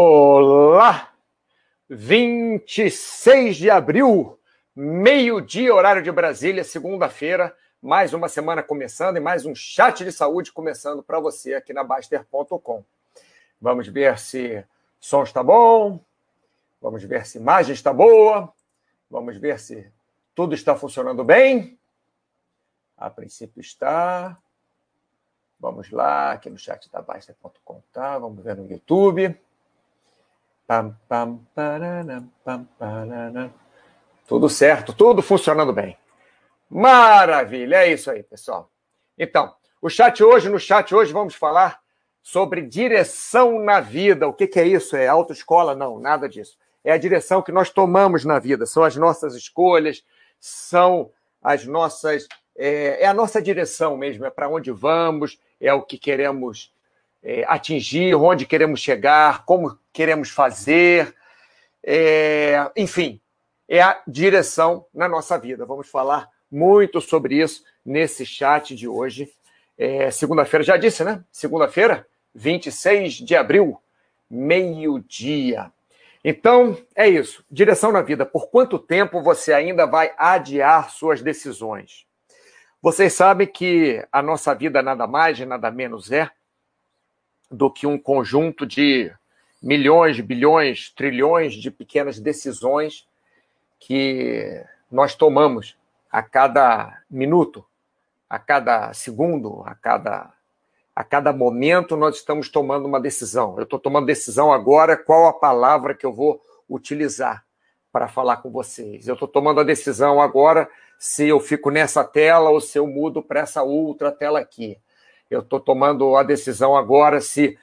Olá! 26 de abril, meio-dia, horário de Brasília, segunda-feira. Mais uma semana começando e mais um chat de saúde começando para você aqui na Baster.com. Vamos ver se som está bom, vamos ver se imagem está boa, vamos ver se tudo está funcionando bem. A princípio está. Vamos lá, aqui no chat da Baster.com, tá? Vamos ver no YouTube. Pam, pam, parana, pam, parana. Tudo certo, tudo funcionando bem. Maravilha, é isso aí, pessoal. Então, o chat hoje, no chat hoje, vamos falar sobre direção na vida. O que, que é isso? É autoescola? Não, nada disso. É a direção que nós tomamos na vida, são as nossas escolhas, são as nossas. É, é a nossa direção mesmo, é para onde vamos, é o que queremos é, atingir, onde queremos chegar, como queremos fazer, é, enfim, é a direção na nossa vida. Vamos falar muito sobre isso nesse chat de hoje. É, Segunda-feira, já disse, né? Segunda-feira, 26 de abril, meio-dia. Então, é isso. Direção na vida. Por quanto tempo você ainda vai adiar suas decisões? Vocês sabem que a nossa vida nada mais e nada menos é do que um conjunto de milhões, bilhões, trilhões de pequenas decisões que nós tomamos a cada minuto, a cada segundo, a cada, a cada momento nós estamos tomando uma decisão. Eu estou tomando decisão agora qual a palavra que eu vou utilizar para falar com vocês. Eu estou tomando a decisão agora se eu fico nessa tela ou se eu mudo para essa outra tela aqui. Eu estou tomando a decisão agora se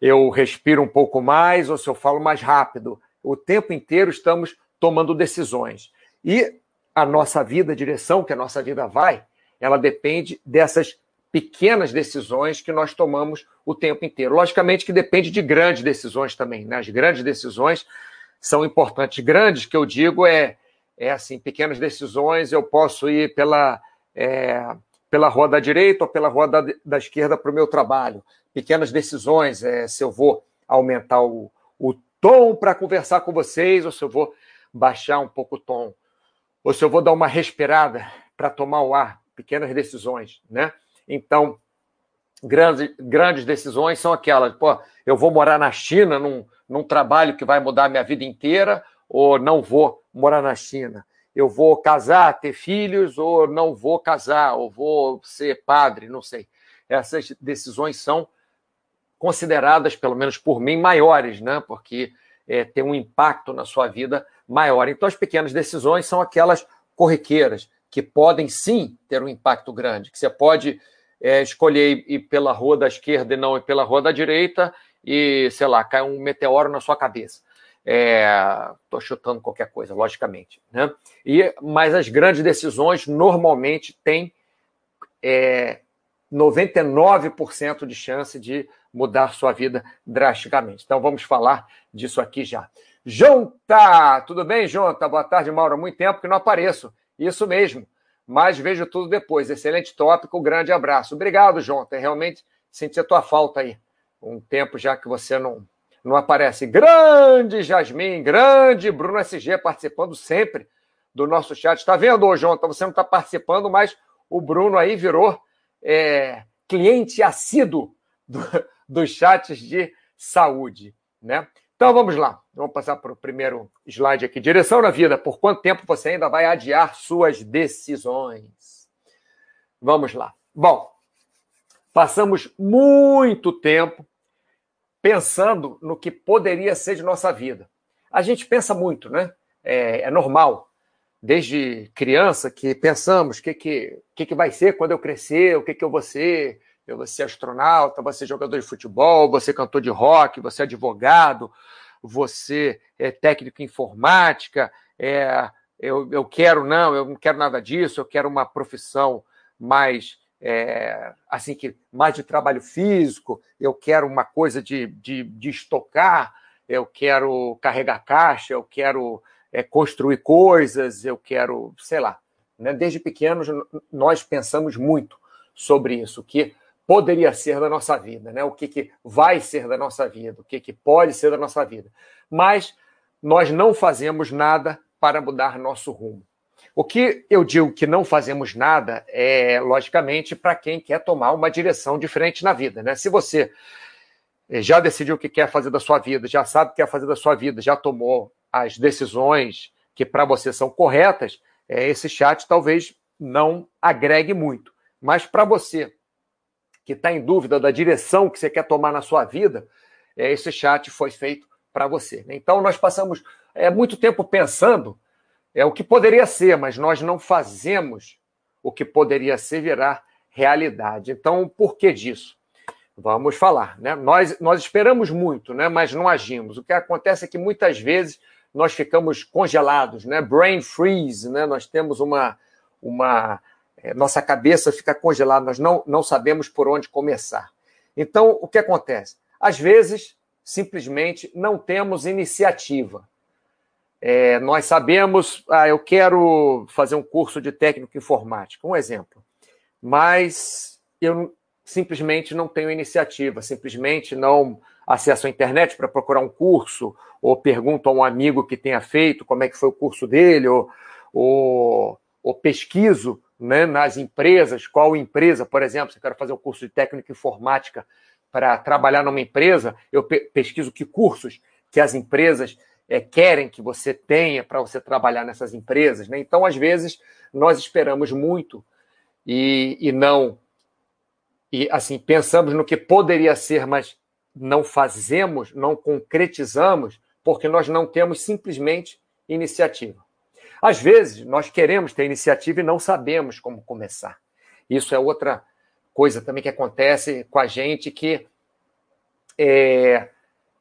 eu respiro um pouco mais ou se eu falo mais rápido. O tempo inteiro estamos tomando decisões. E a nossa vida, a direção que a nossa vida vai, ela depende dessas pequenas decisões que nós tomamos o tempo inteiro. Logicamente que depende de grandes decisões também. Né? As grandes decisões são importantes. Grandes, que eu digo, é, é assim, pequenas decisões, eu posso ir pela, é, pela rua da direita ou pela rua da, da esquerda para o meu trabalho. Pequenas decisões, é, se eu vou aumentar o, o tom para conversar com vocês, ou se eu vou baixar um pouco o tom, ou se eu vou dar uma respirada para tomar o ar. Pequenas decisões, né? Então, grandes, grandes decisões são aquelas, pô, eu vou morar na China num, num trabalho que vai mudar a minha vida inteira, ou não vou morar na China eu vou casar, ter filhos, ou não vou casar, ou vou ser padre, não sei. Essas decisões são consideradas, pelo menos por mim, maiores, né? Porque é, tem um impacto na sua vida maior. Então, as pequenas decisões são aquelas corriqueiras, que podem sim ter um impacto grande, que você pode é, escolher ir pela rua da esquerda e não ir pela rua da direita, e, sei lá, cai um meteoro na sua cabeça. Estou é, chutando qualquer coisa, logicamente. Né? E, mas as grandes decisões normalmente têm é, 99% de chance de mudar sua vida drasticamente. Então vamos falar disso aqui já. Jonta! Tudo bem, Jonta? Boa tarde, Mauro. Muito tempo que não apareço. Isso mesmo. Mas vejo tudo depois. Excelente tópico, grande abraço. Obrigado, Jonta. Realmente senti a tua falta aí. Um tempo já que você não, não aparece. Grande Jasmin, grande Bruno SG participando sempre do nosso chat. Está vendo, ô João? Você não está participando, mas o Bruno aí virou é, cliente assíduo do, dos chats de saúde, né? Então vamos lá, vamos passar para o primeiro slide aqui. Direção na vida. Por quanto tempo você ainda vai adiar suas decisões? Vamos lá. Bom, passamos muito tempo pensando no que poderia ser de nossa vida. A gente pensa muito, né? É, é normal. Desde criança que pensamos o que, que, que, que vai ser quando eu crescer, o que, que eu vou ser. Eu vou ser astronauta, ser jogador de futebol, ser cantor de rock, ser advogado, você é técnico em informática, é, eu, eu quero, não, eu não quero nada disso, eu quero uma profissão mais é, assim que mais de trabalho físico, eu quero uma coisa de, de, de estocar, eu quero carregar caixa, eu quero é, construir coisas, eu quero, sei lá. Né? Desde pequenos nós pensamos muito sobre isso, que poderia ser da nossa vida, né? o que, que vai ser da nossa vida, o que, que pode ser da nossa vida. Mas nós não fazemos nada para mudar nosso rumo. O que eu digo que não fazemos nada é, logicamente, para quem quer tomar uma direção diferente na vida. Né? Se você já decidiu o que quer fazer da sua vida, já sabe o que quer fazer da sua vida, já tomou as decisões que para você são corretas, é, esse chat talvez não agregue muito. Mas para você que está em dúvida da direção que você quer tomar na sua vida, é, esse chat foi feito para você. Né? Então, nós passamos é, muito tempo pensando é, o que poderia ser, mas nós não fazemos o que poderia ser virar realidade. Então, por que disso? Vamos falar. Né? Nós, nós esperamos muito, né? mas não agimos. O que acontece é que muitas vezes nós ficamos congelados, né? brain freeze, né? nós temos uma, uma é, nossa cabeça fica congelada, nós não, não sabemos por onde começar. Então, o que acontece? Às vezes, simplesmente não temos iniciativa. É, nós sabemos, ah, eu quero fazer um curso de técnico informático, um exemplo, mas eu simplesmente não tenho iniciativa, simplesmente não acesso à internet para procurar um curso, ou pergunto a um amigo que tenha feito como é que foi o curso dele, ou, ou, ou pesquiso né, nas empresas, qual empresa, por exemplo, se eu quero fazer um curso de técnica informática para trabalhar numa empresa, eu pesquiso que cursos que as empresas é, querem que você tenha para você trabalhar nessas empresas. Né? Então, às vezes, nós esperamos muito e, e não. E assim, pensamos no que poderia ser, mas não fazemos, não concretizamos, porque nós não temos simplesmente iniciativa. Às vezes, nós queremos ter iniciativa e não sabemos como começar. Isso é outra coisa também que acontece com a gente, que é,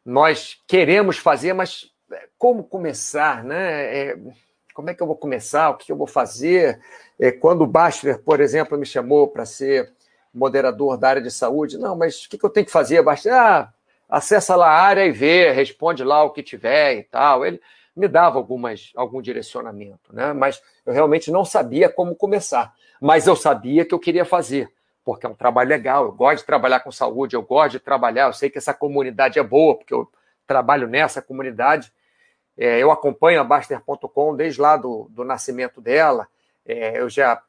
nós queremos fazer, mas como começar, né? É, como é que eu vou começar? O que eu vou fazer? É, quando o Bastler, por exemplo, me chamou para ser moderador da área de saúde, não, mas o que, eu tenho que fazer? Bastler, ah, acessa lá a área e vê, responde lá o que tiver e tal. Ele, me dava algumas, algum direcionamento, né? mas eu realmente não sabia como começar. Mas eu sabia que eu queria fazer, porque é um trabalho legal, eu gosto de trabalhar com saúde, eu gosto de trabalhar, eu sei que essa comunidade é boa, porque eu trabalho nessa comunidade. É, eu acompanho a Baster.com desde lá do, do nascimento dela, é, eu já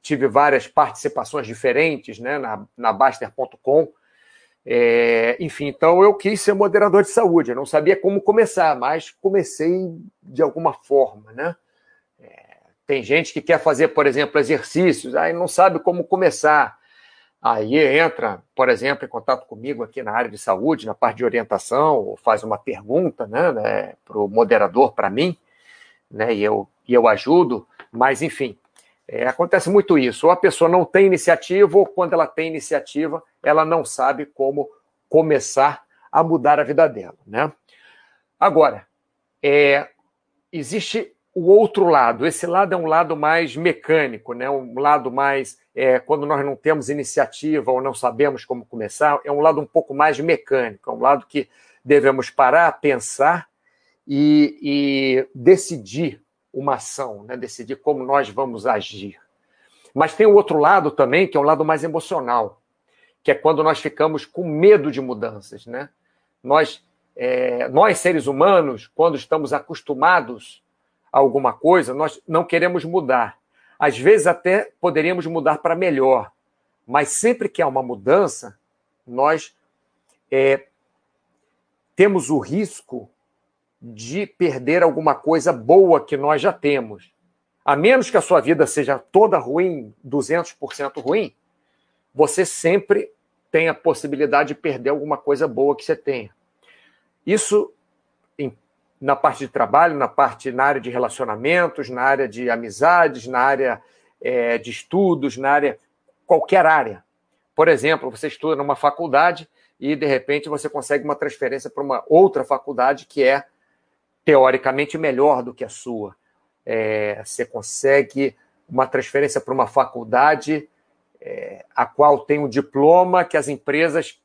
tive várias participações diferentes né, na, na Baster.com. É, enfim, então eu quis ser moderador de saúde. Eu não sabia como começar, mas comecei de alguma forma, né? É, tem gente que quer fazer, por exemplo, exercícios, aí não sabe como começar. Aí entra, por exemplo, em contato comigo aqui na área de saúde, na parte de orientação, ou faz uma pergunta né, né para o moderador, para mim, né, e, eu, e eu ajudo, mas enfim, é, acontece muito isso. Ou a pessoa não tem iniciativa, ou quando ela tem iniciativa, ela não sabe como começar a mudar a vida dela. Né? Agora, é, existe o outro lado. Esse lado é um lado mais mecânico, né? um lado mais. É, quando nós não temos iniciativa ou não sabemos como começar, é um lado um pouco mais mecânico, é um lado que devemos parar, pensar e, e decidir uma ação, né? decidir como nós vamos agir. Mas tem o outro lado também, que é um lado mais emocional, que é quando nós ficamos com medo de mudanças. Né? Nós, é, nós, seres humanos, quando estamos acostumados alguma coisa, nós não queremos mudar. Às vezes até poderíamos mudar para melhor, mas sempre que há uma mudança, nós é, temos o risco de perder alguma coisa boa que nós já temos. A menos que a sua vida seja toda ruim, 200% ruim, você sempre tem a possibilidade de perder alguma coisa boa que você tenha. Isso na parte de trabalho, na parte na área de relacionamentos, na área de amizades, na área é, de estudos, na área qualquer área. Por exemplo, você estuda numa faculdade e de repente você consegue uma transferência para uma outra faculdade que é teoricamente melhor do que a sua. É, você consegue uma transferência para uma faculdade é, a qual tem um diploma que as empresas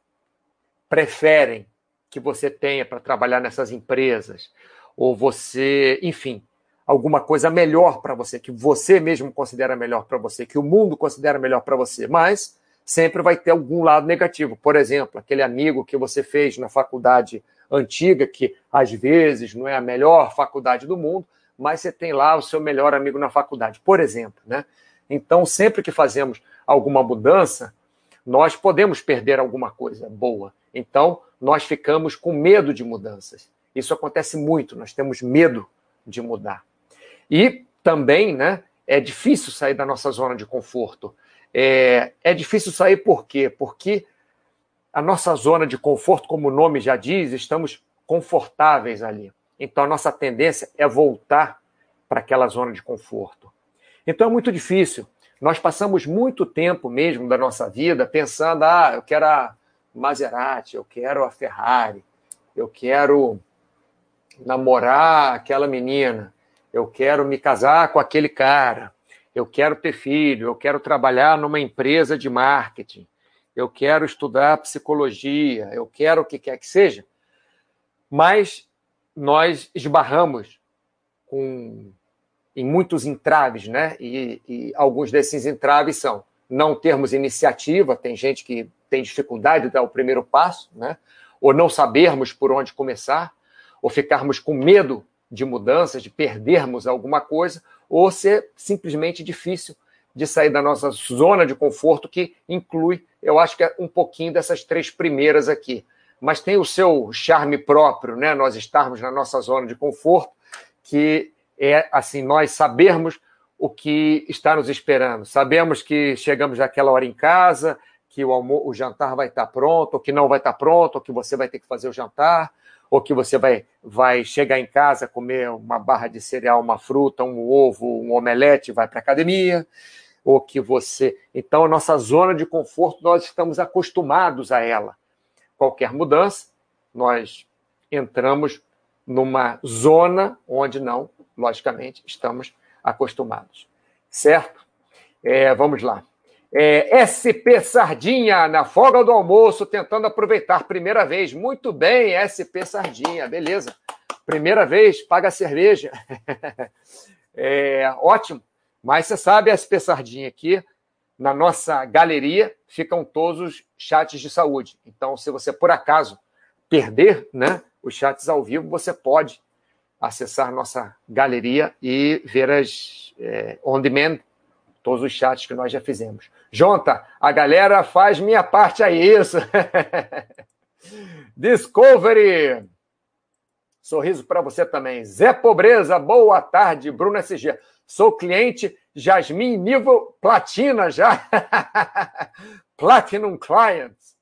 preferem que você tenha para trabalhar nessas empresas, ou você, enfim, alguma coisa melhor para você, que você mesmo considera melhor para você, que o mundo considera melhor para você. Mas sempre vai ter algum lado negativo. Por exemplo, aquele amigo que você fez na faculdade antiga, que às vezes não é a melhor faculdade do mundo, mas você tem lá o seu melhor amigo na faculdade, por exemplo. Né? Então, sempre que fazemos alguma mudança, nós podemos perder alguma coisa boa. Então, nós ficamos com medo de mudanças. Isso acontece muito, nós temos medo de mudar. E também, né, é difícil sair da nossa zona de conforto. É, é difícil sair por quê? Porque a nossa zona de conforto, como o nome já diz, estamos confortáveis ali. Então a nossa tendência é voltar para aquela zona de conforto. Então é muito difícil. Nós passamos muito tempo mesmo da nossa vida pensando: ah, eu quero a Maserati, eu quero a Ferrari, eu quero namorar aquela menina, eu quero me casar com aquele cara, eu quero ter filho, eu quero trabalhar numa empresa de marketing, eu quero estudar psicologia, eu quero o que quer que seja, mas nós esbarramos com, em muitos entraves, né? E, e alguns desses entraves são não termos iniciativa, tem gente que tem dificuldade de dar o primeiro passo, né? Ou não sabermos por onde começar, ou ficarmos com medo de mudanças, de perdermos alguma coisa, ou ser simplesmente difícil de sair da nossa zona de conforto, que inclui, eu acho que é um pouquinho dessas três primeiras aqui. Mas tem o seu charme próprio, né? Nós estarmos na nossa zona de conforto, que é assim, nós sabermos o que está nos esperando. Sabemos que chegamos naquela hora em casa, que o, o jantar vai estar pronto, ou que não vai estar pronto, ou que você vai ter que fazer o jantar, ou que você vai, vai chegar em casa, comer uma barra de cereal, uma fruta, um ovo, um omelete, vai para a academia, ou que você. Então, a nossa zona de conforto, nós estamos acostumados a ela. Qualquer mudança, nós entramos numa zona onde não, logicamente, estamos acostumados. Certo? É, vamos lá. É, SP Sardinha, na folga do almoço, tentando aproveitar. Primeira vez. Muito bem, SP Sardinha, beleza. Primeira vez, paga a cerveja. é, ótimo. Mas você sabe, SP Sardinha aqui, na nossa galeria, ficam todos os chats de saúde. Então, se você por acaso perder né, os chats ao vivo, você pode acessar nossa galeria e ver as é, on demand todos os chats que nós já fizemos. Jonta, a galera faz minha parte a isso. Discovery. Sorriso para você também. Zé Pobreza, boa tarde. Bruno SG. Sou cliente Jasmin nível platina já. Platinum Clients.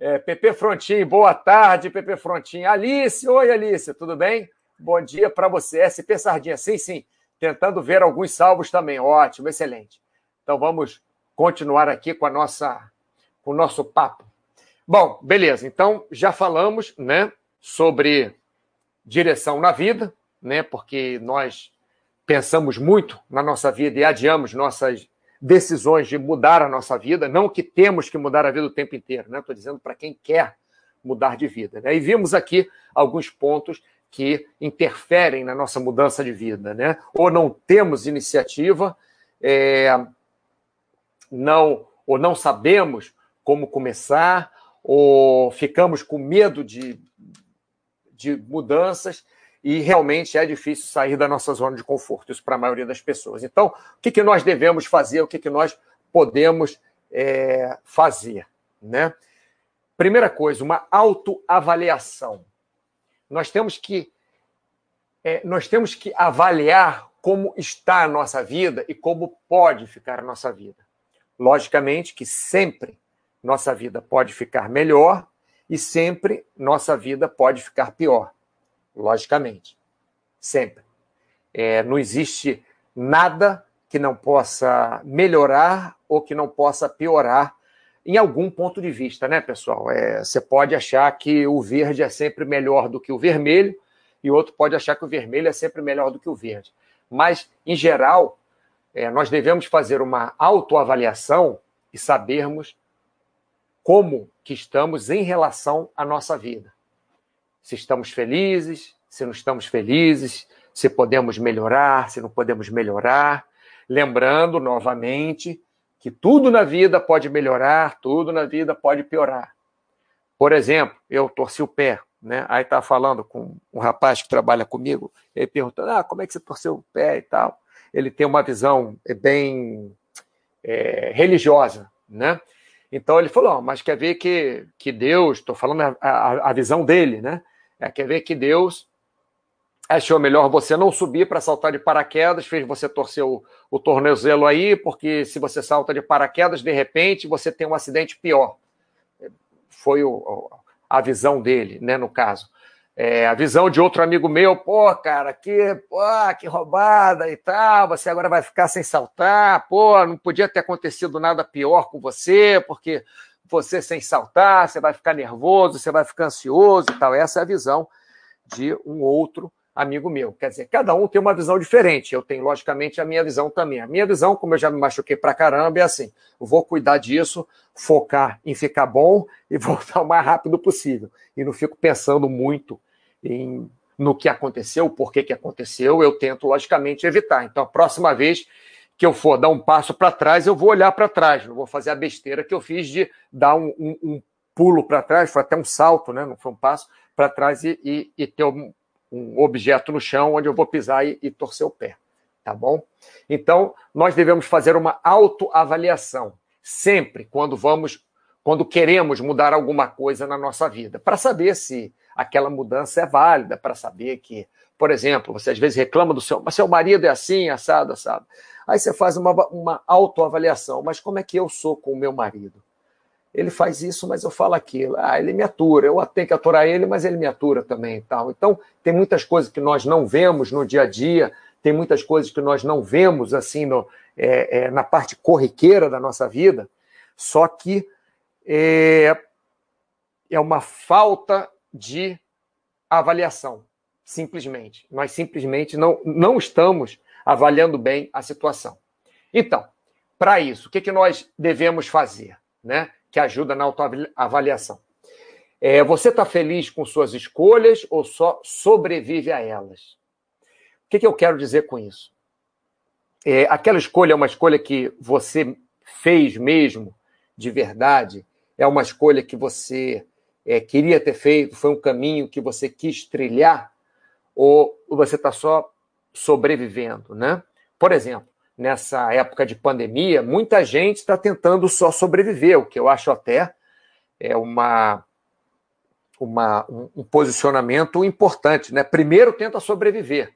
É, PP Frontin, boa tarde, PP Frontin. Alice, oi Alice, tudo bem? Bom dia para você. SP Sardinha, sim, sim tentando ver alguns salvos também. Ótimo, excelente. Então vamos continuar aqui com a nossa com o nosso papo. Bom, beleza. Então já falamos, né, sobre direção na vida, né? Porque nós pensamos muito na nossa vida e adiamos nossas decisões de mudar a nossa vida, não que temos que mudar a vida o tempo inteiro, né? Estou dizendo para quem quer mudar de vida. Né? E vimos aqui alguns pontos que interferem na nossa mudança de vida, né? Ou não temos iniciativa, é, não ou não sabemos como começar, ou ficamos com medo de, de mudanças e realmente é difícil sair da nossa zona de conforto, isso para a maioria das pessoas. Então, o que, que nós devemos fazer, o que, que nós podemos é, fazer? Né? Primeira coisa, uma autoavaliação nós temos que é, nós temos que avaliar como está a nossa vida e como pode ficar a nossa vida. Logicamente que sempre nossa vida pode ficar melhor e sempre nossa vida pode ficar pior. Logicamente. Sempre. É, não existe nada que não possa melhorar ou que não possa piorar em algum ponto de vista, né, pessoal? É, você pode achar que o verde é sempre melhor do que o vermelho, e outro pode achar que o vermelho é sempre melhor do que o verde. Mas, em geral, é, nós devemos fazer uma autoavaliação e sabermos como que estamos em relação à nossa vida. Se estamos felizes, se não estamos felizes, se podemos melhorar, se não podemos melhorar. Lembrando, novamente, que tudo na vida pode melhorar, tudo na vida pode piorar. Por exemplo, eu torci o pé, né? Aí tá falando com um rapaz que trabalha comigo, ele perguntando, ah, como é que você torceu o pé e tal. Ele tem uma visão bem é, religiosa, né? Então ele falou, oh, mas quer ver que, que Deus, estou falando a, a, a, visão dele, né? É, quer ver que Deus achou melhor você não subir para saltar de paraquedas, fez você torcer o, o tornozelo aí, porque se você salta de paraquedas, de repente você tem um acidente pior. Foi o, a visão dele, né, no caso. É, a visão de outro amigo meu, pô, cara, que, pô, que roubada e tal, você agora vai ficar sem saltar, pô, não podia ter acontecido nada pior com você, porque você sem saltar, você vai ficar nervoso, você vai ficar ansioso e tal. Essa é a visão de um outro amigo meu. Quer dizer, cada um tem uma visão diferente. Eu tenho, logicamente, a minha visão também. A minha visão, como eu já me machuquei pra caramba, é assim: vou cuidar disso, focar em ficar bom e voltar o mais rápido possível. E não fico pensando muito em, no que aconteceu, por que, que aconteceu. Eu tento, logicamente, evitar. Então, a próxima vez que eu for dar um passo para trás, eu vou olhar para trás. Não vou fazer a besteira que eu fiz de dar um, um, um pulo para trás, foi até um salto, né? não foi um passo, para trás e, e, e ter um, um objeto no chão onde eu vou pisar e, e torcer o pé, tá bom? Então, nós devemos fazer uma autoavaliação sempre quando vamos, quando queremos mudar alguma coisa na nossa vida, para saber se aquela mudança é válida, para saber que, por exemplo, você às vezes reclama do seu, mas seu marido é assim, assado, assado. Aí você faz uma, uma autoavaliação, mas como é que eu sou com o meu marido? Ele faz isso, mas eu falo aquilo. Ah, ele me atura, eu tenho que aturar ele, mas ele me atura também e tal. Então, tem muitas coisas que nós não vemos no dia a dia, tem muitas coisas que nós não vemos assim no, é, é, na parte corriqueira da nossa vida, só que é, é uma falta de avaliação, simplesmente. Nós simplesmente não, não estamos avaliando bem a situação. Então, para isso, o que, que nós devemos fazer? Né? Que ajuda na autoavaliação. É, você está feliz com suas escolhas ou só sobrevive a elas? O que, que eu quero dizer com isso? É, aquela escolha é uma escolha que você fez mesmo, de verdade? É uma escolha que você é, queria ter feito? Foi um caminho que você quis trilhar? Ou você está só sobrevivendo, né? Por exemplo, nessa época de pandemia, muita gente está tentando só sobreviver, o que eu acho até é uma, uma um, posicionamento importante. Né? Primeiro tenta sobreviver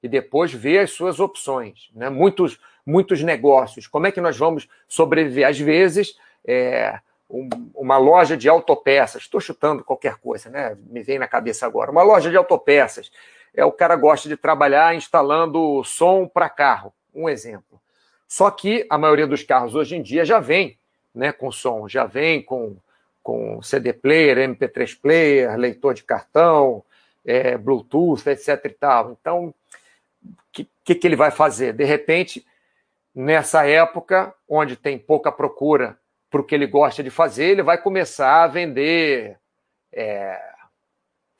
e depois vê as suas opções. Né? Muitos, muitos negócios. Como é que nós vamos sobreviver? Às vezes, é, um, uma loja de autopeças, estou chutando qualquer coisa, né? me vem na cabeça agora. Uma loja de autopeças. É, o cara gosta de trabalhar instalando som para carro um exemplo. Só que a maioria dos carros hoje em dia já vem né, com som, já vem com, com CD player, MP3 player, leitor de cartão, é, Bluetooth, etc. e tal. Então, o que, que, que ele vai fazer? De repente, nessa época, onde tem pouca procura para o que ele gosta de fazer, ele vai começar a vender é,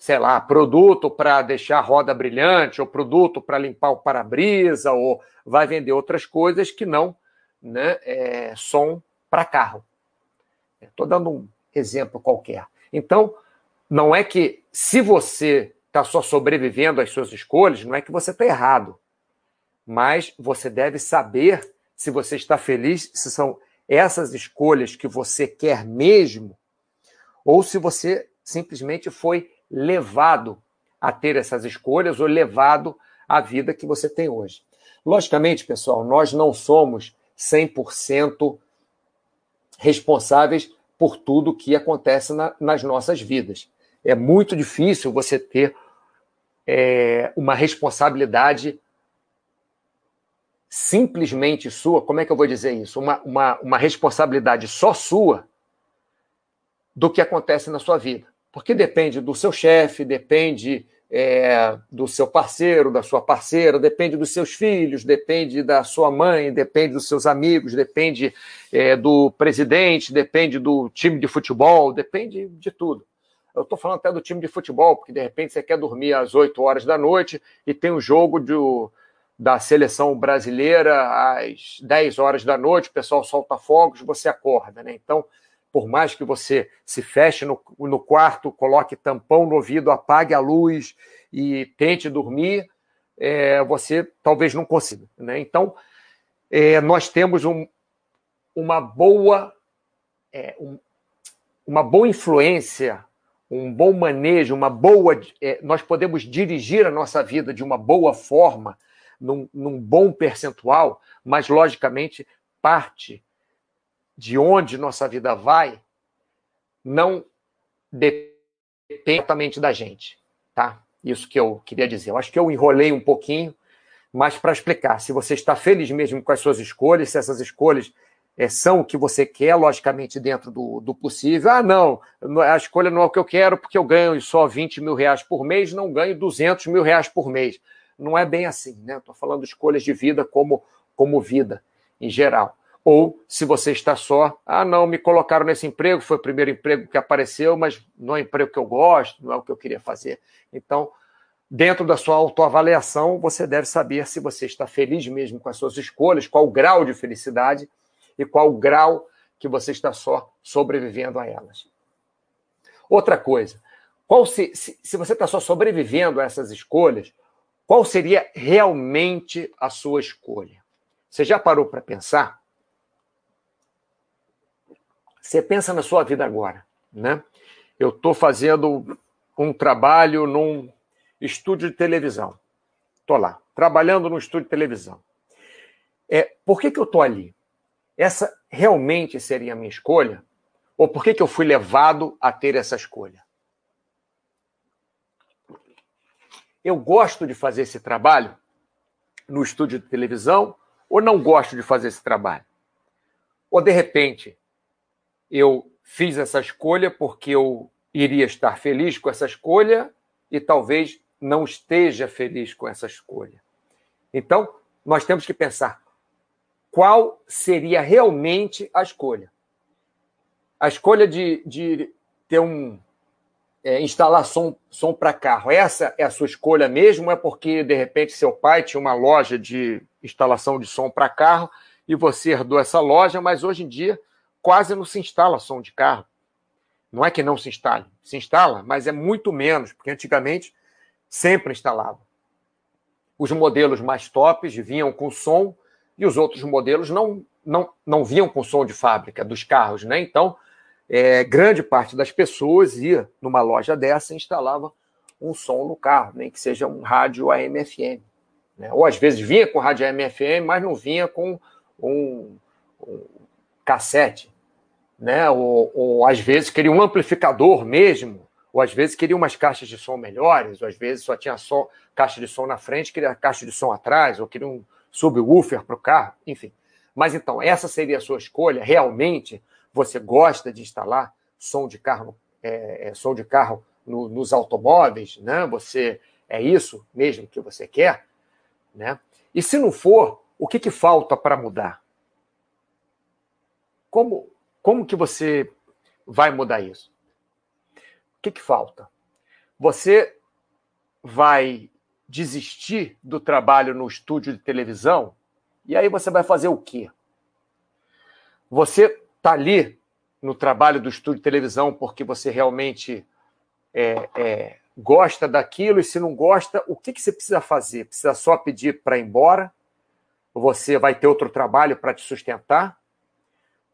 sei lá, produto para deixar a roda brilhante, ou produto para limpar o para-brisa, ou vai vender outras coisas que não né, é, som para carro. Estou dando um exemplo qualquer. Então, não é que se você está só sobrevivendo às suas escolhas, não é que você está errado. Mas você deve saber se você está feliz, se são essas escolhas que você quer mesmo, ou se você simplesmente foi levado a ter essas escolhas ou levado à vida que você tem hoje. Logicamente, pessoal, nós não somos 100% responsáveis por tudo que acontece na, nas nossas vidas. É muito difícil você ter é, uma responsabilidade simplesmente sua. Como é que eu vou dizer isso? Uma, uma, uma responsabilidade só sua do que acontece na sua vida porque depende do seu chefe, depende é, do seu parceiro, da sua parceira, depende dos seus filhos, depende da sua mãe, depende dos seus amigos, depende é, do presidente, depende do time de futebol, depende de tudo. Eu estou falando até do time de futebol, porque de repente você quer dormir às 8 horas da noite e tem um jogo do, da seleção brasileira às 10 horas da noite, o pessoal solta fogos, você acorda, né? Então, por mais que você se feche no, no quarto, coloque tampão no ouvido, apague a luz e tente dormir, é, você talvez não consiga, né? Então, é, nós temos um, uma boa é, um, uma boa influência, um bom manejo, uma boa. É, nós podemos dirigir a nossa vida de uma boa forma num, num bom percentual, mas, logicamente, parte de onde nossa vida vai não depende exatamente da gente, tá? Isso que eu queria dizer. Eu acho que eu enrolei um pouquinho, mas para explicar, se você está feliz mesmo com as suas escolhas, se essas escolhas é, são o que você quer, logicamente, dentro do, do possível. Ah, não, a escolha não é o que eu quero, porque eu ganho só 20 mil reais por mês, não ganho 200 mil reais por mês não é bem assim, né? Estou falando de escolhas de vida como, como vida em geral. Ou se você está só, ah, não, me colocaram nesse emprego, foi o primeiro emprego que apareceu, mas não é um emprego que eu gosto, não é o que eu queria fazer. Então, dentro da sua autoavaliação, você deve saber se você está feliz mesmo com as suas escolhas, qual o grau de felicidade e qual o grau que você está só sobrevivendo a elas. Outra coisa, qual se, se, se você está só sobrevivendo a essas escolhas, qual seria realmente a sua escolha? Você já parou para pensar? Você pensa na sua vida agora, né? Eu estou fazendo um trabalho num estúdio de televisão. Estou lá, trabalhando num estúdio de televisão. É, por que, que eu estou ali? Essa realmente seria a minha escolha? Ou por que, que eu fui levado a ter essa escolha? eu gosto de fazer esse trabalho no estúdio de televisão ou não gosto de fazer esse trabalho? Ou de repente eu fiz essa escolha porque eu iria estar feliz com essa escolha e talvez não esteja feliz com essa escolha. Então, nós temos que pensar qual seria realmente a escolha. A escolha de, de ter um, é, instalar som, som para carro, essa é a sua escolha mesmo? É porque, de repente, seu pai tinha uma loja de instalação de som para carro e você herdou essa loja, mas hoje em dia quase não se instala som de carro. Não é que não se instale, se instala, mas é muito menos, porque antigamente sempre instalava. Os modelos mais tops vinham com som e os outros modelos não, não, não vinham com som de fábrica dos carros, né? Então, é, grande parte das pessoas ia numa loja dessa e instalava um som no carro, nem que seja um rádio AM/FM. Né? Ou às vezes vinha com rádio AM/FM, mas não vinha com um, um cassete. Né? Ou, ou, às vezes queria um amplificador mesmo, ou às vezes queria umas caixas de som melhores, ou às vezes só tinha só caixa de som na frente, queria caixa de som atrás, ou queria um subwoofer para o carro, enfim. Mas então, essa seria a sua escolha realmente você gosta de instalar som de carro, é, é, som de carro no, nos automóveis, né? Você é isso mesmo que você quer, né? E se não for, o que, que falta para mudar? Como, como que você vai mudar isso? O que, que falta? Você vai desistir do trabalho no estúdio de televisão e aí você vai fazer o quê? Você está ali no trabalho do estúdio de televisão porque você realmente é, é, gosta daquilo, e se não gosta, o que, que você precisa fazer? Precisa só pedir para ir embora? Você vai ter outro trabalho para te sustentar?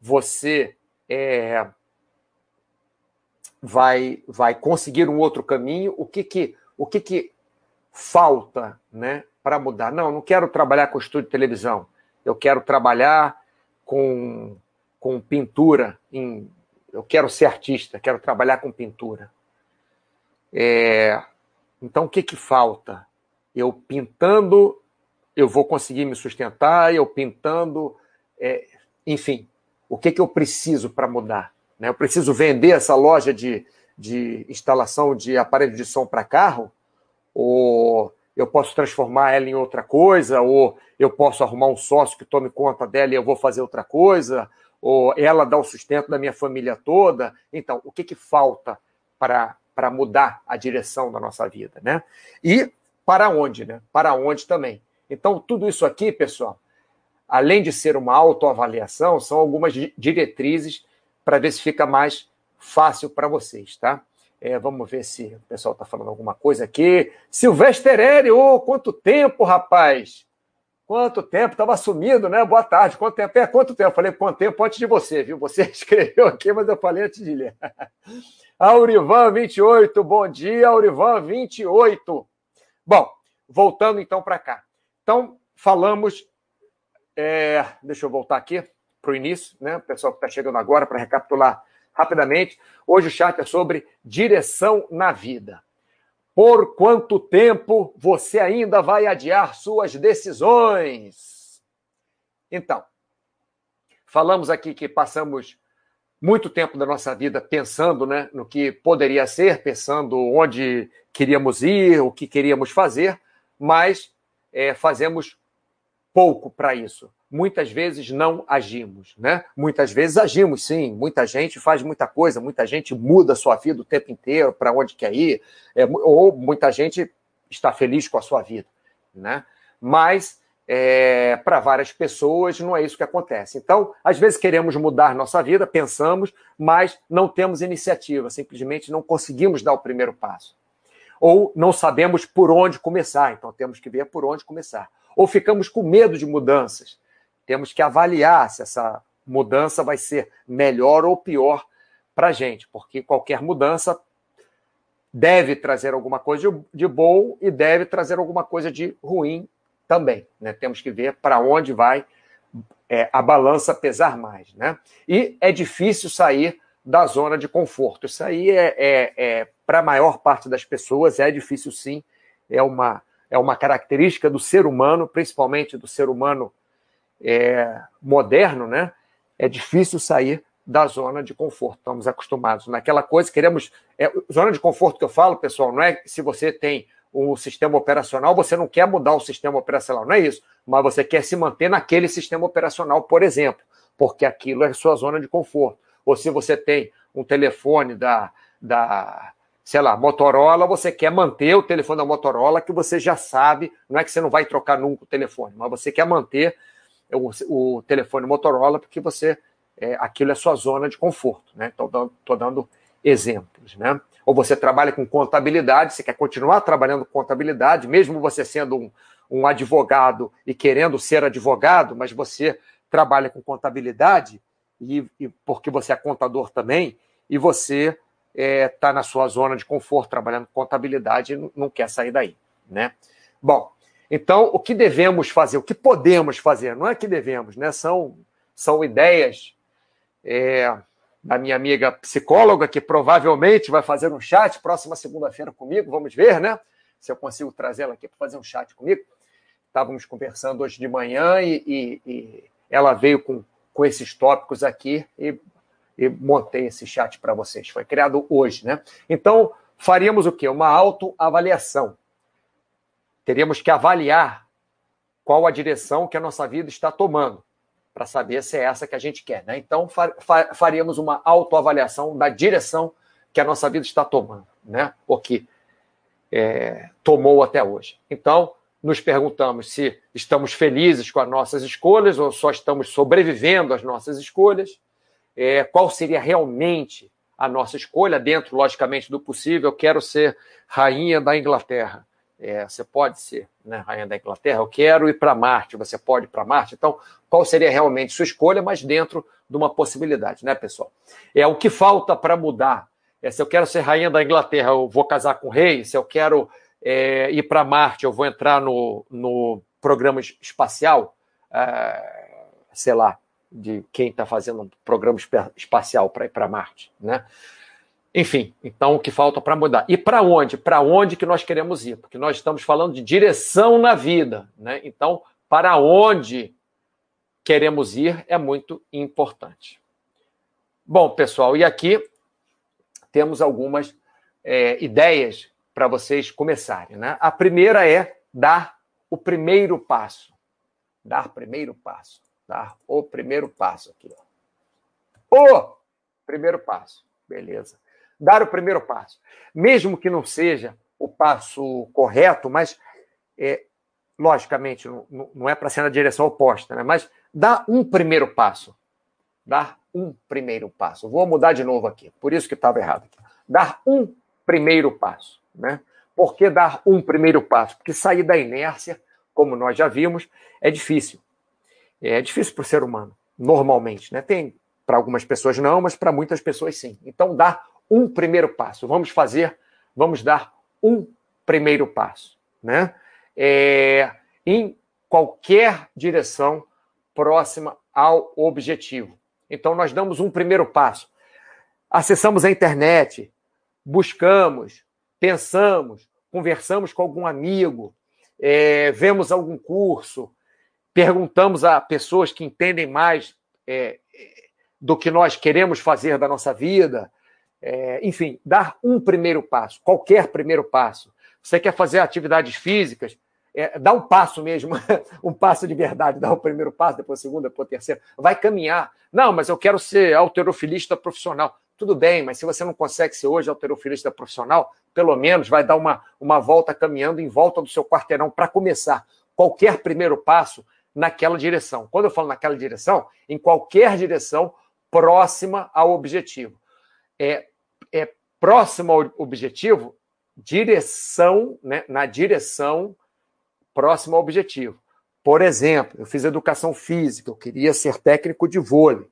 Você é, vai, vai conseguir um outro caminho? O que que, o que, que falta né, para mudar? Não, não quero trabalhar com estúdio de televisão. Eu quero trabalhar com com pintura. Em, eu quero ser artista, quero trabalhar com pintura. É, então, o que, que falta? Eu pintando, eu vou conseguir me sustentar, eu pintando, é, enfim, o que, que eu preciso para mudar? Né? Eu preciso vender essa loja de, de instalação de aparelho de som para carro? Ou eu posso transformar ela em outra coisa? Ou eu posso arrumar um sócio que tome conta dela e eu vou fazer outra coisa? ou ela dá o sustento da minha família toda. Então, o que, que falta para, mudar a direção da nossa vida, né? E para onde, né? Para onde também. Então, tudo isso aqui, pessoal, além de ser uma autoavaliação, são algumas diretrizes para ver se fica mais fácil para vocês, tá? É, vamos ver se o pessoal está falando alguma coisa aqui. Silvestre Eri, oh, quanto tempo, rapaz! Quanto tempo? Estava sumido, né? Boa tarde. Quanto tempo? É, quanto tempo? Eu falei, quanto tempo antes de você, viu? Você escreveu aqui, mas eu falei antes de ler. Aurivan 28, bom dia, Aurivan 28. Bom, voltando então para cá. Então, falamos. É, deixa eu voltar aqui para o início, né? O pessoal que está chegando agora, para recapitular rapidamente. Hoje o chat é sobre direção na vida. Por quanto tempo você ainda vai adiar suas decisões? Então, falamos aqui que passamos muito tempo da nossa vida pensando né, no que poderia ser, pensando onde queríamos ir, o que queríamos fazer, mas é, fazemos pouco para isso muitas vezes não agimos, né? Muitas vezes agimos, sim. Muita gente faz muita coisa, muita gente muda a sua vida o tempo inteiro para onde quer ir, é, ou muita gente está feliz com a sua vida, né? Mas é, para várias pessoas não é isso que acontece. Então, às vezes queremos mudar nossa vida, pensamos, mas não temos iniciativa, simplesmente não conseguimos dar o primeiro passo. Ou não sabemos por onde começar, então temos que ver por onde começar. Ou ficamos com medo de mudanças temos que avaliar se essa mudança vai ser melhor ou pior para a gente, porque qualquer mudança deve trazer alguma coisa de bom e deve trazer alguma coisa de ruim também. Né? Temos que ver para onde vai é, a balança pesar mais. Né? E é difícil sair da zona de conforto. Isso aí é, é, é para a maior parte das pessoas, é difícil sim, é uma, é uma característica do ser humano, principalmente do ser humano é, moderno, né, é difícil sair da zona de conforto. Estamos acostumados naquela coisa, queremos. É, zona de conforto que eu falo, pessoal, não é se você tem o sistema operacional, você não quer mudar o sistema operacional, não é isso, mas você quer se manter naquele sistema operacional, por exemplo, porque aquilo é sua zona de conforto. Ou se você tem um telefone da, da sei lá, Motorola, você quer manter o telefone da Motorola, que você já sabe, não é que você não vai trocar nunca o telefone, mas você quer manter o, o telefone Motorola, porque você é, aquilo é sua zona de conforto. Né? Estou dando, dando exemplos. Né? Ou você trabalha com contabilidade, você quer continuar trabalhando com contabilidade, mesmo você sendo um, um advogado e querendo ser advogado, mas você trabalha com contabilidade, e, e porque você é contador também, e você está é, tá na sua zona de conforto trabalhando com contabilidade e não, quer sair daí. Né? Bom, então, o que devemos fazer, o que podemos fazer, não é que devemos, né? São, são ideias é, da minha amiga psicóloga, que provavelmente vai fazer um chat próxima segunda-feira comigo, vamos ver, né? Se eu consigo trazer ela aqui para fazer um chat comigo. Estávamos conversando hoje de manhã e, e, e ela veio com, com esses tópicos aqui e, e montei esse chat para vocês. Foi criado hoje, né? Então, faríamos o quê? Uma autoavaliação teríamos que avaliar qual a direção que a nossa vida está tomando, para saber se é essa que a gente quer. Né? Então, faríamos uma autoavaliação da direção que a nossa vida está tomando, né? o que é, tomou até hoje. Então, nos perguntamos se estamos felizes com as nossas escolhas ou só estamos sobrevivendo às nossas escolhas, é, qual seria realmente a nossa escolha, dentro, logicamente, do possível. Eu quero ser rainha da Inglaterra. É, você pode ser né, rainha da Inglaterra, eu quero ir para Marte, você pode ir para Marte. Então, qual seria realmente sua escolha, mas dentro de uma possibilidade, né, pessoal? É o que falta para mudar. É, se eu quero ser rainha da Inglaterra, eu vou casar com o rei. Se eu quero é, ir para Marte, eu vou entrar no, no programa espacial, é, sei lá, de quem está fazendo um programa espacial para ir para Marte, né? Enfim, então o que falta para mudar? E para onde? Para onde que nós queremos ir? Porque nós estamos falando de direção na vida, né? Então, para onde queremos ir é muito importante. Bom, pessoal, e aqui temos algumas é, ideias para vocês começarem, né? A primeira é dar o primeiro passo. Dar primeiro passo. Dar o primeiro passo aqui, ó. O primeiro passo. Beleza dar o primeiro passo. Mesmo que não seja o passo correto, mas é, logicamente, não, não é para ser na direção oposta, né? mas dá um primeiro passo. Dar um primeiro passo. Vou mudar de novo aqui, por isso que estava errado. Aqui. Dar um primeiro passo. Né? Por que dar um primeiro passo? Porque sair da inércia, como nós já vimos, é difícil. É difícil para o ser humano, normalmente. Né? Tem para algumas pessoas não, mas para muitas pessoas sim. Então, dar um primeiro passo. Vamos fazer, vamos dar um primeiro passo. Né? É, em qualquer direção próxima ao objetivo. Então, nós damos um primeiro passo. Acessamos a internet, buscamos, pensamos, conversamos com algum amigo, é, vemos algum curso, perguntamos a pessoas que entendem mais é, do que nós queremos fazer da nossa vida. É, enfim, dar um primeiro passo, qualquer primeiro passo. Você quer fazer atividades físicas? É, dá um passo mesmo, um passo de verdade, dá o primeiro passo, depois o segundo, depois o terceiro. Vai caminhar. Não, mas eu quero ser alterofilista profissional. Tudo bem, mas se você não consegue ser hoje alterofilista profissional, pelo menos vai dar uma, uma volta caminhando em volta do seu quarteirão para começar qualquer primeiro passo naquela direção. Quando eu falo naquela direção, em qualquer direção próxima ao objetivo. É, é próximo ao objetivo, direção, né, na direção próxima ao objetivo. Por exemplo, eu fiz educação física, eu queria ser técnico de vôlei.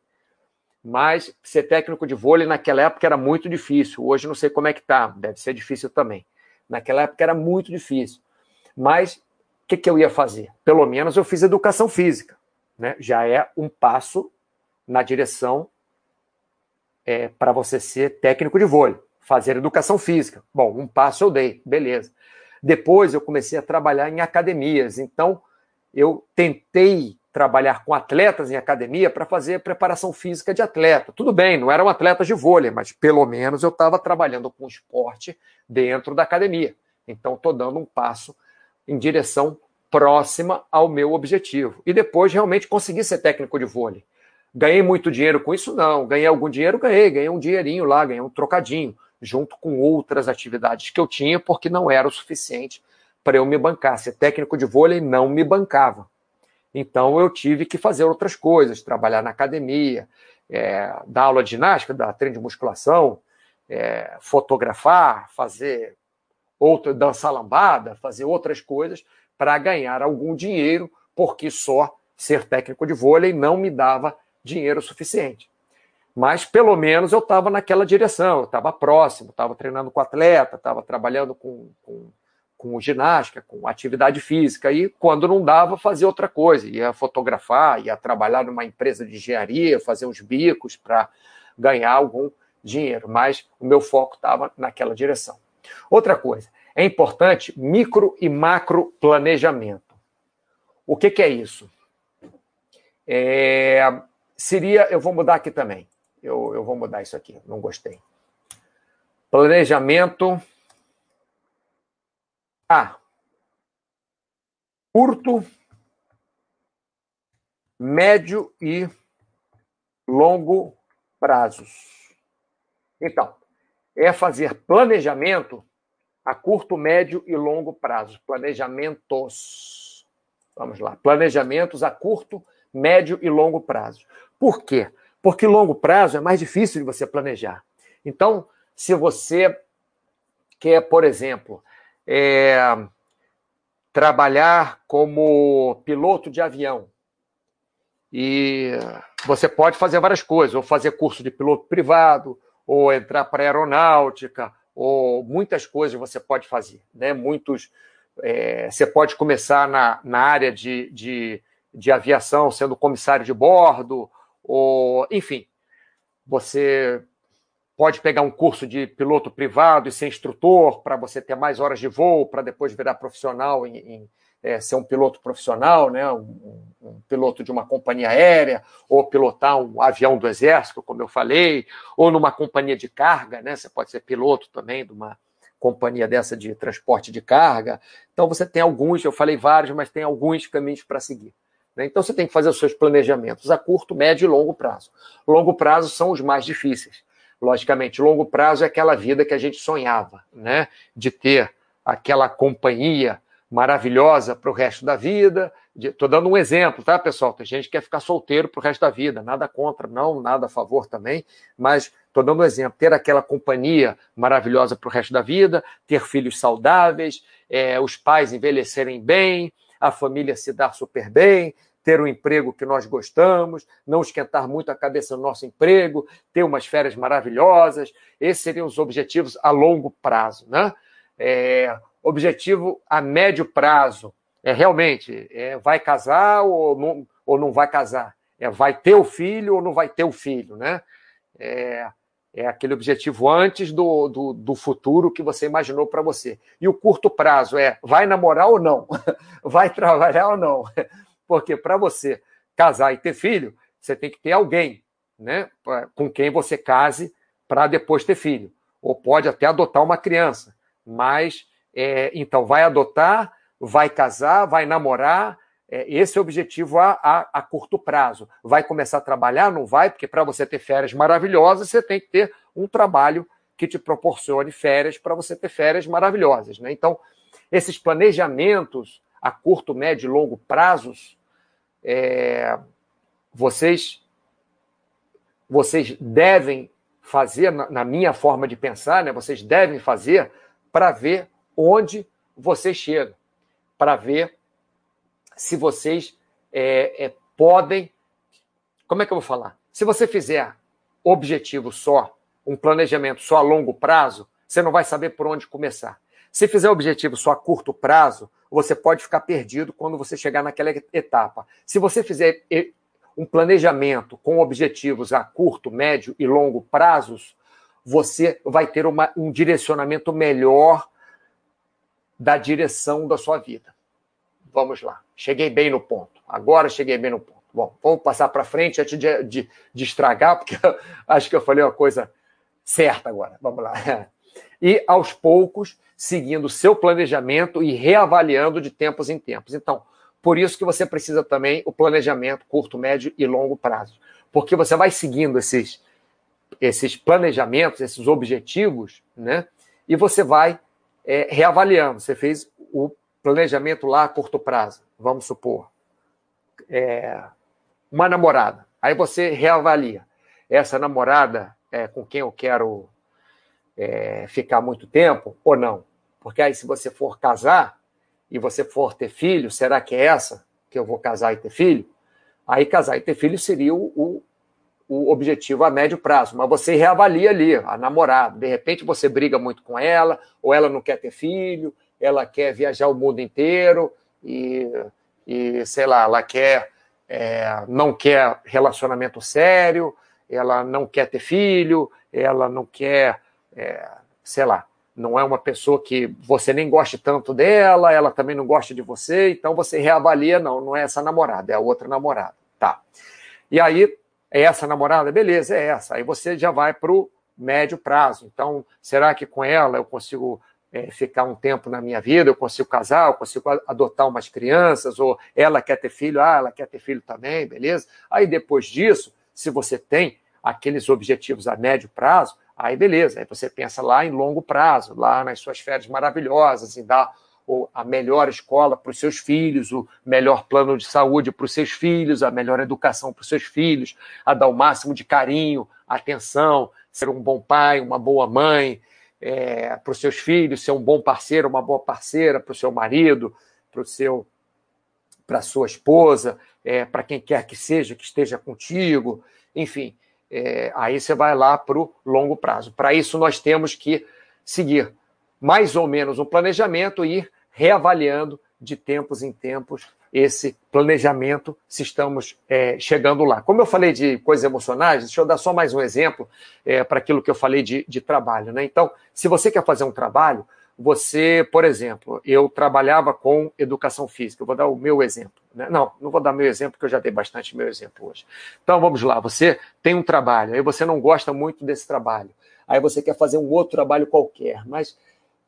Mas ser técnico de vôlei naquela época era muito difícil. Hoje não sei como é que tá, deve ser difícil também. Naquela época era muito difícil. Mas que, que eu ia fazer? Pelo menos eu fiz educação física. Né? Já é um passo na direção é, para você ser técnico de vôlei, fazer educação física. Bom, um passo eu dei, beleza. Depois eu comecei a trabalhar em academias. Então, eu tentei trabalhar com atletas em academia para fazer preparação física de atleta. Tudo bem, não eram atletas de vôlei, mas pelo menos eu estava trabalhando com esporte dentro da academia. Então, estou dando um passo em direção próxima ao meu objetivo. E depois realmente consegui ser técnico de vôlei. Ganhei muito dinheiro com isso? Não. Ganhei algum dinheiro? Ganhei. Ganhei um dinheirinho lá, ganhei um trocadinho, junto com outras atividades que eu tinha, porque não era o suficiente para eu me bancar. Ser técnico de vôlei não me bancava. Então eu tive que fazer outras coisas, trabalhar na academia, é, dar aula de ginástica, dar treino de musculação, é, fotografar, fazer outra dançar lambada, fazer outras coisas para ganhar algum dinheiro, porque só ser técnico de vôlei não me dava dinheiro suficiente. Mas pelo menos eu estava naquela direção, eu estava próximo, estava treinando com atleta, estava trabalhando com, com com ginástica, com atividade física, e quando não dava, fazer outra coisa, ia fotografar, ia trabalhar numa empresa de engenharia, fazer uns bicos para ganhar algum dinheiro, mas o meu foco estava naquela direção. Outra coisa, é importante micro e macro planejamento. O que, que é isso? É, seria, eu vou mudar aqui também, eu, eu vou mudar isso aqui, não gostei. Planejamento a. Curto, médio e longo prazos. Então, é fazer planejamento a curto, médio e longo prazo. Planejamentos. Vamos lá. Planejamentos a curto, médio e longo prazo. Por quê? Porque longo prazo é mais difícil de você planejar. Então, se você quer, por exemplo, é, trabalhar como piloto de avião. E você pode fazer várias coisas, ou fazer curso de piloto privado, ou entrar para aeronáutica, ou muitas coisas você pode fazer. Né? Muitos, é, você pode começar na, na área de, de, de aviação, sendo comissário de bordo, ou enfim, você pode pegar um curso de piloto privado e ser instrutor para você ter mais horas de voo, para depois virar profissional em, em é, ser um piloto profissional, né? Um, um, piloto de uma companhia aérea, ou pilotar um avião do exército, como eu falei, ou numa companhia de carga, né? Você pode ser piloto também de uma companhia dessa de transporte de carga. Então você tem alguns, eu falei vários, mas tem alguns caminhos para seguir. Né? Então você tem que fazer os seus planejamentos a curto, médio e longo prazo. Longo prazo são os mais difíceis Logicamente, longo prazo é aquela vida que a gente sonhava, né? De ter aquela companhia maravilhosa para o resto da vida. Estou dando um exemplo, tá, pessoal? Tem gente que quer ficar solteiro para o resto da vida, nada contra, não, nada a favor também, mas estou dando um exemplo: ter aquela companhia maravilhosa para o resto da vida, ter filhos saudáveis, é, os pais envelhecerem bem, a família se dar super bem, ter um emprego que nós gostamos, não esquentar muito a cabeça no nosso emprego, ter umas férias maravilhosas. Esses seriam os objetivos a longo prazo, né? É, objetivo a médio prazo é realmente é, vai casar ou não, ou não vai casar? É vai ter o filho ou não vai ter o filho, né? É, é aquele objetivo antes do, do, do futuro que você imaginou para você. E o curto prazo é vai namorar ou não? vai trabalhar ou não? Porque para você casar e ter filho, você tem que ter alguém né, com quem você case para depois ter filho. Ou pode até adotar uma criança. Mas é, então, vai adotar, vai casar, vai namorar. É, esse é o objetivo a, a, a, curto prazo. Vai começar a trabalhar? Não vai, porque para você ter férias maravilhosas, você tem que ter um trabalho que te proporcione férias para você ter férias maravilhosas. Né? Então, esses planejamentos a curto, médio e longo prazos, é, vocês, vocês devem fazer, na, na minha forma de pensar, né, vocês devem fazer para ver onde você chega, para ver se vocês é, é, podem. Como é que eu vou falar? Se você fizer objetivo só, um planejamento só a longo prazo, você não vai saber por onde começar. Se fizer objetivo só a curto prazo, você pode ficar perdido quando você chegar naquela etapa. Se você fizer um planejamento com objetivos a curto, médio e longo prazos, você vai ter uma, um direcionamento melhor da direção da sua vida. Vamos lá. Cheguei bem no ponto. Agora cheguei bem no ponto. Bom, vamos passar para frente antes de, de, de, estragar, porque acho que eu falei uma coisa certa agora. Vamos lá. E aos poucos, seguindo o seu planejamento e reavaliando de tempos em tempos. Então, por isso que você precisa também o planejamento curto, médio e longo prazo. Porque você vai seguindo esses, esses planejamentos, esses objetivos, né? E você vai é, reavaliando. Você fez o planejamento lá a curto prazo, vamos supor. É, uma namorada. Aí você reavalia. Essa namorada é com quem eu quero é, ficar muito tempo ou não? Porque aí, se você for casar e você for ter filho, será que é essa que eu vou casar e ter filho? Aí, casar e ter filho seria o, o o objetivo a médio prazo, mas você reavalia ali a namorada. De repente você briga muito com ela, ou ela não quer ter filho, ela quer viajar o mundo inteiro e, e sei lá, ela quer é, não quer relacionamento sério, ela não quer ter filho, ela não quer, é, sei lá, não é uma pessoa que você nem goste tanto dela, ela também não gosta de você, então você reavalia, não, não é essa namorada, é a outra namorada. Tá. E aí é essa namorada? Beleza, é essa. Aí você já vai para o médio prazo. Então, será que com ela eu consigo é, ficar um tempo na minha vida? Eu consigo casar? Eu consigo adotar umas crianças? Ou ela quer ter filho? Ah, ela quer ter filho também, beleza? Aí depois disso, se você tem aqueles objetivos a médio prazo, aí beleza. Aí você pensa lá em longo prazo, lá nas suas férias maravilhosas, em dar a melhor escola para os seus filhos, o melhor plano de saúde para os seus filhos, a melhor educação para os seus filhos, a dar o máximo de carinho, atenção, ser um bom pai, uma boa mãe é, para os seus filhos, ser um bom parceiro, uma boa parceira para o seu marido, para o seu para sua esposa, é, para quem quer que seja que esteja contigo, enfim, é, aí você vai lá para o longo prazo. Para isso nós temos que seguir mais ou menos um planejamento e reavaliando de tempos em tempos esse planejamento, se estamos é, chegando lá. Como eu falei de coisas emocionais, deixa eu dar só mais um exemplo é, para aquilo que eu falei de, de trabalho. Né? Então, se você quer fazer um trabalho, você, por exemplo, eu trabalhava com educação física, eu vou dar o meu exemplo. Né? Não, não vou dar meu exemplo, porque eu já dei bastante meu exemplo hoje. Então, vamos lá, você tem um trabalho, aí você não gosta muito desse trabalho, aí você quer fazer um outro trabalho qualquer, mas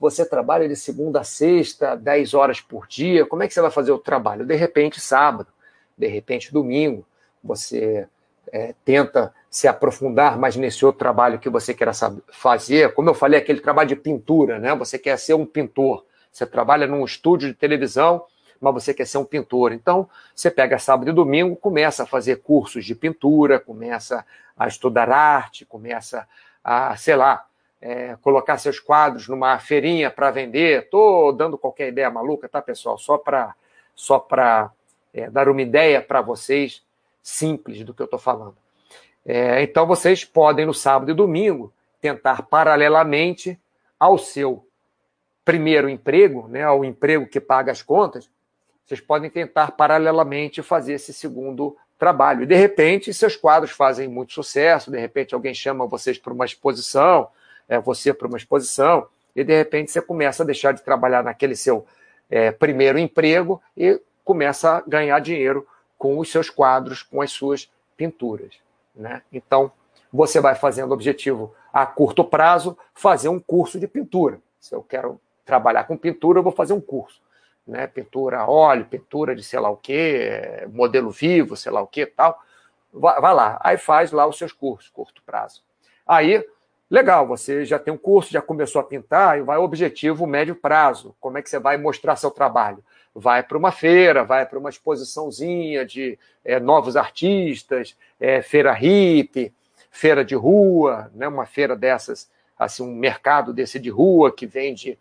você trabalha de segunda a sexta, 10 horas por dia, como é que você vai fazer o trabalho? De repente, sábado, de repente, domingo, você é, tenta se aprofundar mais nesse outro trabalho que você quer fazer. Como eu falei, aquele trabalho de pintura, né? Você quer ser um pintor. Você trabalha num estúdio de televisão, mas você quer ser um pintor. Então, você pega sábado e domingo, começa a fazer cursos de pintura, começa a estudar arte, começa a, sei lá, é, colocar seus quadros numa feirinha para vender. Estou dando qualquer ideia maluca, tá, pessoal? Só para só para é, dar uma ideia para vocês simples do que eu estou falando. É, então, vocês podem, no sábado e domingo, tentar paralelamente ao seu primeiro emprego, né, ao emprego que paga as contas, vocês podem tentar paralelamente fazer esse segundo trabalho. E, de repente, seus quadros fazem muito sucesso, de repente, alguém chama vocês para uma exposição, é, você para uma exposição, e, de repente, você começa a deixar de trabalhar naquele seu é, primeiro emprego e começa a ganhar dinheiro com os seus quadros, com as suas pinturas. Né? Então, você vai fazendo objetivo a curto prazo, fazer um curso de pintura. Se eu quero trabalhar com pintura, eu vou fazer um curso. Né? Pintura a óleo, pintura de sei lá o quê, modelo vivo, sei lá o quê tal. Vai, vai lá, aí faz lá os seus cursos, curto prazo. Aí, legal, você já tem um curso, já começou a pintar, e vai o objetivo médio prazo. Como é que você vai mostrar seu trabalho? vai para uma feira, vai para uma exposiçãozinha de é, novos artistas, é, feira hippie, feira de rua, né, uma feira dessas, assim, um mercado desse de rua que vende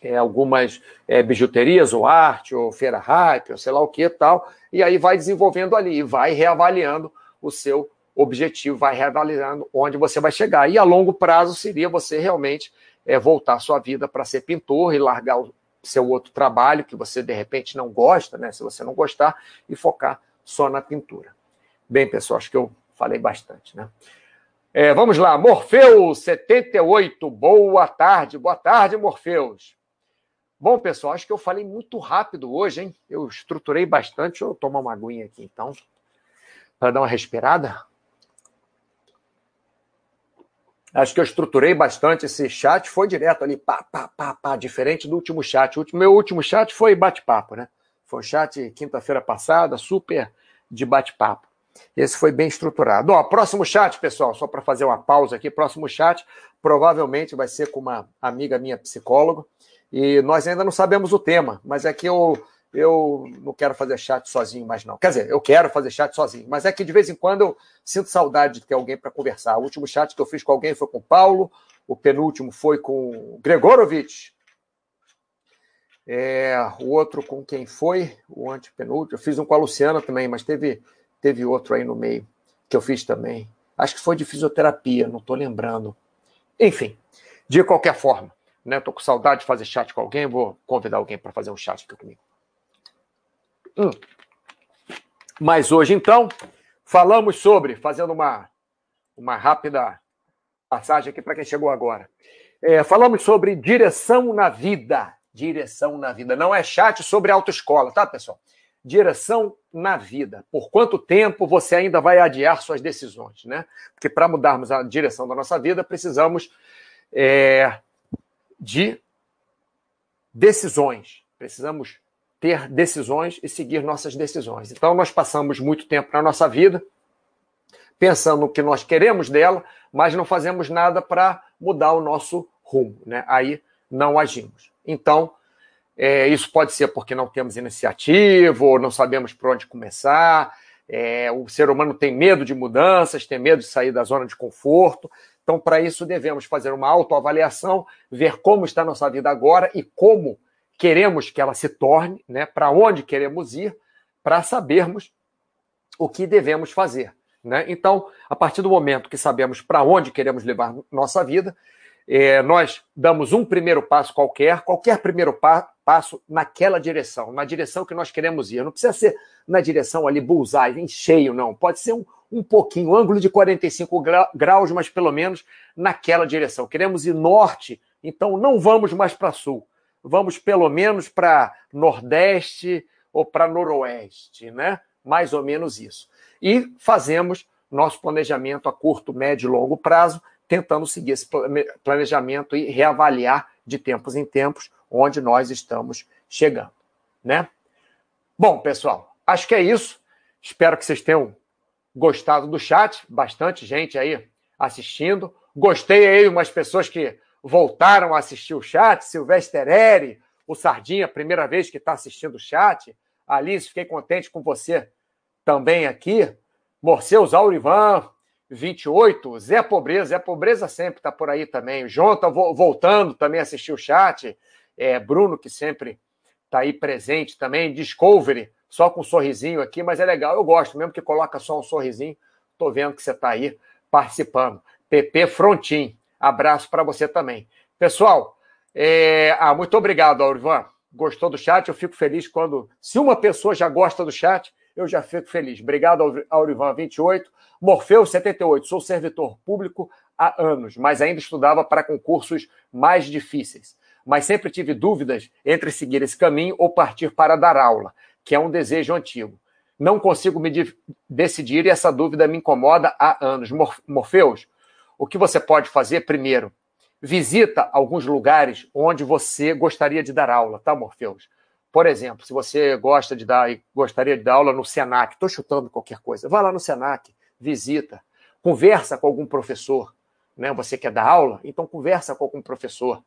é, algumas é, bijuterias ou arte, ou feira hype, ou sei lá o que tal, e aí vai desenvolvendo ali, vai reavaliando o seu objetivo, vai reavaliando onde você vai chegar. E a longo prazo seria você realmente é, voltar sua vida para ser pintor e largar o, seu outro trabalho que você de repente não gosta, né? Se você não gostar, e focar só na pintura. Bem, pessoal, acho que eu falei bastante, né? É, vamos lá, Morfeus 78, boa tarde, boa tarde, Morfeus. Bom, pessoal, acho que eu falei muito rápido hoje, hein? Eu estruturei bastante. Deixa eu tomar uma aguinha aqui, então, para dar uma respirada. Acho que eu estruturei bastante esse chat, foi direto ali, pá, pá, pá, pá, diferente do último chat. O meu último chat foi bate-papo, né? Foi um chat quinta-feira passada, super de bate-papo. Esse foi bem estruturado. Ó, próximo chat, pessoal, só para fazer uma pausa aqui, próximo chat provavelmente vai ser com uma amiga minha psicóloga, e nós ainda não sabemos o tema, mas é que eu eu não quero fazer chat sozinho mais, não. Quer dizer, eu quero fazer chat sozinho, mas é que de vez em quando eu sinto saudade de ter alguém para conversar. O último chat que eu fiz com alguém foi com o Paulo, o penúltimo foi com o Gregorovitch. É, o outro com quem foi? O antepenúltimo. Eu fiz um com a Luciana também, mas teve, teve outro aí no meio que eu fiz também. Acho que foi de fisioterapia, não estou lembrando. Enfim, de qualquer forma, né? Estou com saudade de fazer chat com alguém, vou convidar alguém para fazer um chat aqui comigo. Hum. Mas hoje, então, falamos sobre, fazendo uma, uma rápida passagem aqui para quem chegou agora. É, falamos sobre direção na vida. Direção na vida. Não é chat sobre autoescola, tá, pessoal? Direção na vida. Por quanto tempo você ainda vai adiar suas decisões, né? Porque para mudarmos a direção da nossa vida, precisamos é, de decisões. Precisamos ter decisões e seguir nossas decisões. Então, nós passamos muito tempo na nossa vida pensando no que nós queremos dela, mas não fazemos nada para mudar o nosso rumo. Né? Aí não agimos. Então, é, isso pode ser porque não temos iniciativa, ou não sabemos por onde começar. É, o ser humano tem medo de mudanças, tem medo de sair da zona de conforto. Então, para isso, devemos fazer uma autoavaliação, ver como está a nossa vida agora e como queremos que ela se torne, né, para onde queremos ir, para sabermos o que devemos fazer. Né? Então, a partir do momento que sabemos para onde queremos levar nossa vida, é, nós damos um primeiro passo qualquer, qualquer primeiro pa passo naquela direção, na direção que nós queremos ir. Não precisa ser na direção ali bullseye, em cheio, não. Pode ser um, um pouquinho, ângulo de 45 graus, mas pelo menos naquela direção. Queremos ir norte, então não vamos mais para sul vamos pelo menos para Nordeste ou para Noroeste, né? Mais ou menos isso. E fazemos nosso planejamento a curto, médio e longo prazo, tentando seguir esse planejamento e reavaliar de tempos em tempos onde nós estamos chegando, né? Bom, pessoal, acho que é isso. Espero que vocês tenham gostado do chat, bastante gente aí assistindo. Gostei aí umas pessoas que voltaram a assistir o chat, Silvestre Eri, o Sardinha, primeira vez que está assistindo o chat. Alice, fiquei contente com você também aqui. Morceus Aurivan, 28. Zé Pobreza, Zé Pobreza sempre está por aí também. O João está voltando também a assistir o chat. É, Bruno, que sempre está aí presente também. Discovery, só com um sorrisinho aqui, mas é legal. Eu gosto, mesmo que coloca só um sorrisinho. Estou vendo que você está aí participando. PP Frontin, abraço para você também. Pessoal, é... ah, muito obrigado, Aurivan. Gostou do chat? Eu fico feliz quando. Se uma pessoa já gosta do chat, eu já fico feliz. Obrigado, Aurivan28. Morfeu, 78. Sou servidor público há anos, mas ainda estudava para concursos mais difíceis. Mas sempre tive dúvidas entre seguir esse caminho ou partir para dar aula, que é um desejo antigo. Não consigo me decidir e essa dúvida me incomoda há anos. Morfeus, o que você pode fazer primeiro? Visita alguns lugares onde você gostaria de dar aula, tá, Morfeus? Por exemplo, se você gosta de dar e gostaria de dar aula no Senac, estou chutando qualquer coisa, vá lá no Senac, visita, conversa com algum professor. Né? Você quer dar aula? Então conversa com algum professor.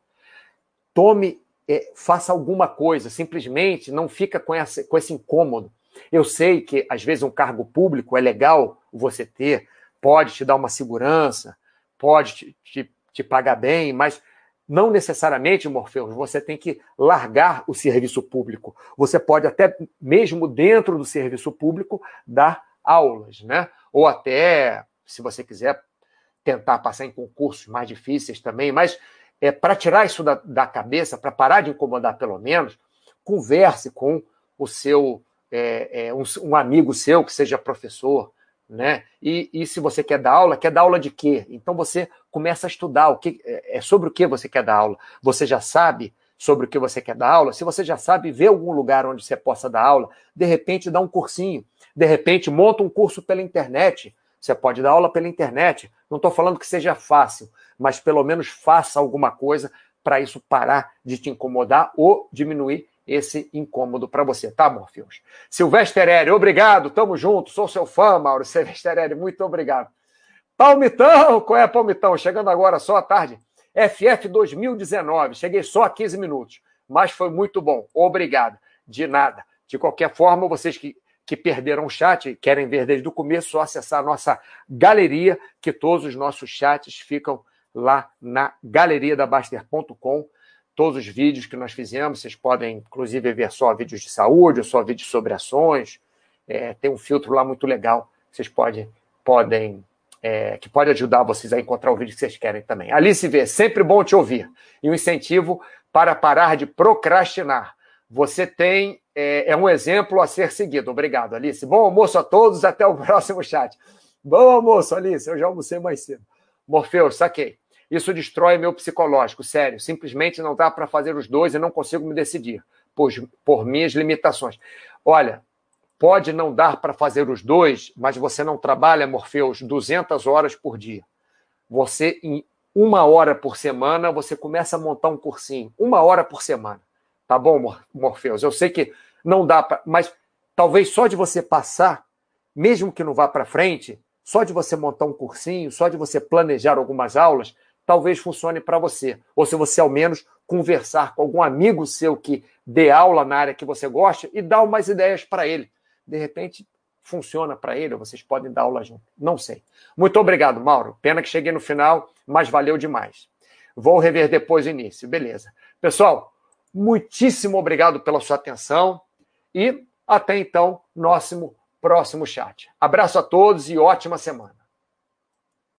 Tome, é, faça alguma coisa, simplesmente não fica com, essa, com esse incômodo. Eu sei que às vezes um cargo público é legal você ter, pode te dar uma segurança, pode te, te, te pagar bem, mas não necessariamente, Morfeus, você tem que largar o serviço público. Você pode até, mesmo dentro do serviço público, dar aulas, né? Ou até, se você quiser, tentar passar em concursos mais difíceis também. Mas é, para tirar isso da, da cabeça, para parar de incomodar pelo menos, converse com o seu é, é, um, um, amigo seu que seja professor, né? E, e, se você quer dar aula, quer dar aula de quê? Então você começa a estudar o que é, é sobre o que você quer dar aula. Você já sabe sobre o que você quer dar aula? Se você já sabe, vê algum lugar onde você possa dar aula, de repente dá um cursinho, de repente monta um curso pela internet. Você pode dar aula pela internet. Não estou falando que seja fácil, mas pelo menos faça alguma coisa para isso parar de te incomodar ou diminuir esse incômodo para você, tá, Morfios? Silvestre Eri, obrigado, tamo junto, sou seu fã, Mauro. Silvestre Eri, muito obrigado. Palmitão, qual é, Palmitão? Chegando agora só à tarde. FF 2019, cheguei só a 15 minutos, mas foi muito bom, obrigado. De nada. De qualquer forma, vocês que, que perderam o chat, querem ver desde o começo, só acessar a nossa galeria, que todos os nossos chats ficam lá na galeria da Baster.com todos os vídeos que nós fizemos. Vocês podem, inclusive, ver só vídeos de saúde, ou só vídeos sobre ações. É, tem um filtro lá muito legal. Vocês podem, podem é, que pode ajudar vocês a encontrar o vídeo que vocês querem também. Alice V, sempre bom te ouvir. E um incentivo para parar de procrastinar. Você tem é, é um exemplo a ser seguido. Obrigado, Alice. Bom almoço a todos, até o próximo chat. Bom almoço, Alice. Eu já almocei mais cedo. Morfeus, saquei. Isso destrói meu psicológico, sério. Simplesmente não dá para fazer os dois e não consigo me decidir por, por minhas limitações. Olha, pode não dar para fazer os dois, mas você não trabalha, Morfeus, 200 horas por dia. Você, em uma hora por semana, você começa a montar um cursinho. Uma hora por semana. Tá bom, Morfeus? Eu sei que não dá para. Mas talvez só de você passar, mesmo que não vá para frente, só de você montar um cursinho, só de você planejar algumas aulas, talvez funcione para você. Ou se você, ao menos, conversar com algum amigo seu que dê aula na área que você gosta e dar umas ideias para ele. De repente, funciona para ele, ou vocês podem dar aula junto. Não sei. Muito obrigado, Mauro. Pena que cheguei no final, mas valeu demais. Vou rever depois o início. Beleza. Pessoal, muitíssimo obrigado pela sua atenção e até então, nosso próximo chat. Abraço a todos e ótima semana.